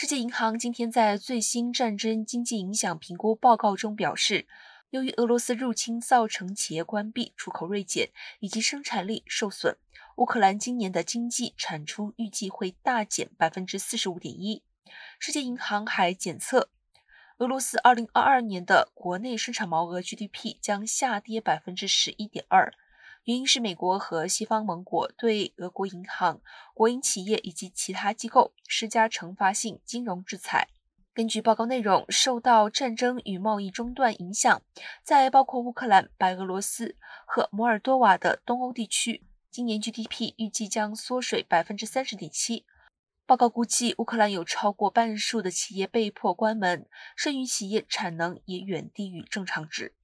世界银行今天在最新战争经济影响评估报告中表示，由于俄罗斯入侵造成企业关闭、出口锐减以及生产力受损，乌克兰今年的经济产出预计会大减百分之四十五点一。世界银行还检测，俄罗斯二零二二年的国内生产毛额 GDP 将下跌百分之十一点二。原因是美国和西方盟国对俄国银行、国营企业以及其他机构施加惩罚性金融制裁。根据报告内容，受到战争与贸易中断影响，在包括乌克兰、白俄罗斯和摩尔多瓦的东欧地区，今年 GDP 预计将缩水百分之三十点七。报告估计，乌克兰有超过半数的企业被迫关门，剩余企业产能也远低于正常值。